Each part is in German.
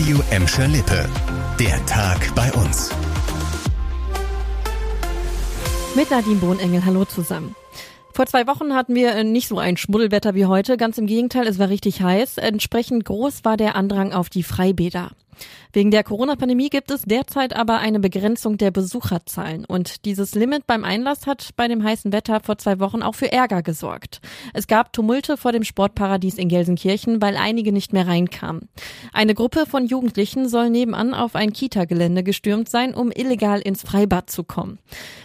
Radio Emscher Lippe. Der Tag bei uns. Mit Nadine Bohnengel, hallo zusammen. Vor zwei Wochen hatten wir nicht so ein Schmuddelwetter wie heute. Ganz im Gegenteil, es war richtig heiß. Entsprechend groß war der Andrang auf die Freibäder. Wegen der Corona-Pandemie gibt es derzeit aber eine Begrenzung der Besucherzahlen. Und dieses Limit beim Einlass hat bei dem heißen Wetter vor zwei Wochen auch für Ärger gesorgt. Es gab Tumulte vor dem Sportparadies in Gelsenkirchen, weil einige nicht mehr reinkamen. Eine Gruppe von Jugendlichen soll nebenan auf ein Kita-Gelände gestürmt sein, um illegal ins Freibad zu kommen.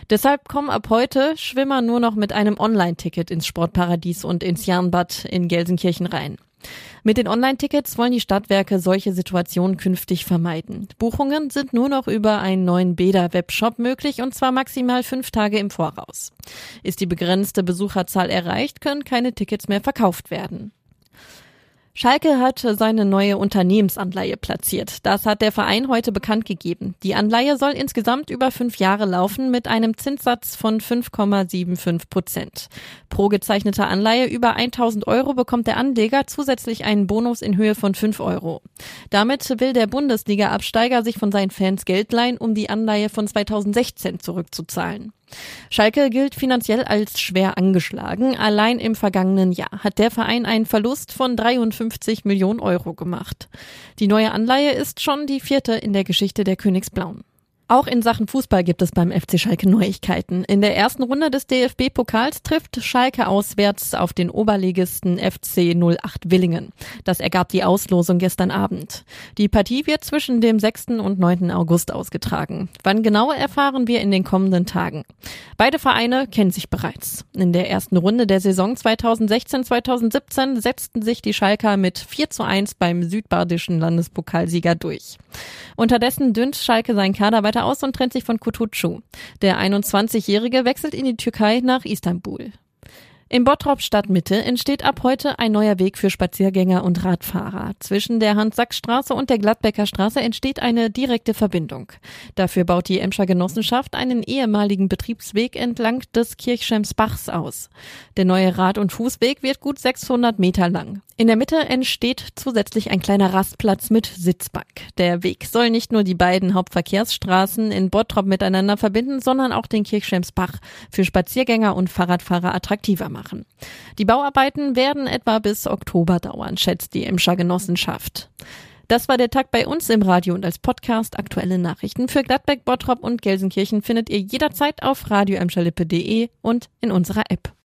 Deshalb kommen ab heute Schwimmer nur noch mit einem Online-Ticket ins Sportparadies und ins Jahnbad in Gelsenkirchen rein. Mit den Online-Tickets wollen die Stadtwerke solche Situationen künftig vermeiden. Buchungen sind nur noch über einen neuen Bäder-Webshop möglich und zwar maximal fünf Tage im Voraus. Ist die begrenzte Besucherzahl erreicht, können keine Tickets mehr verkauft werden. Schalke hat seine neue Unternehmensanleihe platziert. Das hat der Verein heute bekannt gegeben. Die Anleihe soll insgesamt über fünf Jahre laufen mit einem Zinssatz von 5,75 Prozent. Pro gezeichneter Anleihe über 1000 Euro bekommt der Anleger zusätzlich einen Bonus in Höhe von 5 Euro. Damit will der Bundesliga-Absteiger sich von seinen Fans Geld leihen, um die Anleihe von 2016 zurückzuzahlen. Schalke gilt finanziell als schwer angeschlagen. Allein im vergangenen Jahr hat der Verein einen Verlust von 53 Millionen Euro gemacht. Die neue Anleihe ist schon die vierte in der Geschichte der Königsblauen. Auch in Sachen Fußball gibt es beim FC Schalke Neuigkeiten. In der ersten Runde des DFB-Pokals trifft Schalke auswärts auf den Oberligisten FC 08 Willingen. Das ergab die Auslosung gestern Abend. Die Partie wird zwischen dem 6. und 9. August ausgetragen. Wann genau erfahren wir in den kommenden Tagen. Beide Vereine kennen sich bereits. In der ersten Runde der Saison 2016-2017 setzten sich die Schalker mit 4 zu 1 beim südbadischen Landespokalsieger durch. Unterdessen dünnt Schalke seinen Kader weiter aus und trennt sich von Kutucu. Der 21-Jährige wechselt in die Türkei nach Istanbul. Im Bottrop Stadtmitte entsteht ab heute ein neuer Weg für Spaziergänger und Radfahrer. Zwischen der Hans-Sachs-Straße und der Gladbecker Straße entsteht eine direkte Verbindung. Dafür baut die Emscher Genossenschaft einen ehemaligen Betriebsweg entlang des Kirchschemsbachs aus. Der neue Rad- und Fußweg wird gut 600 Meter lang. In der Mitte entsteht zusätzlich ein kleiner Rastplatz mit Sitzbank. Der Weg soll nicht nur die beiden Hauptverkehrsstraßen in Bottrop miteinander verbinden, sondern auch den Kirchschemsbach für Spaziergänger und Fahrradfahrer attraktiver machen. Die Bauarbeiten werden etwa bis Oktober dauern, schätzt die Emscher Genossenschaft. Das war der Tag bei uns im Radio und als Podcast. Aktuelle Nachrichten für Gladbeck, Bottrop und Gelsenkirchen findet ihr jederzeit auf radioemscherlippe.de und in unserer App.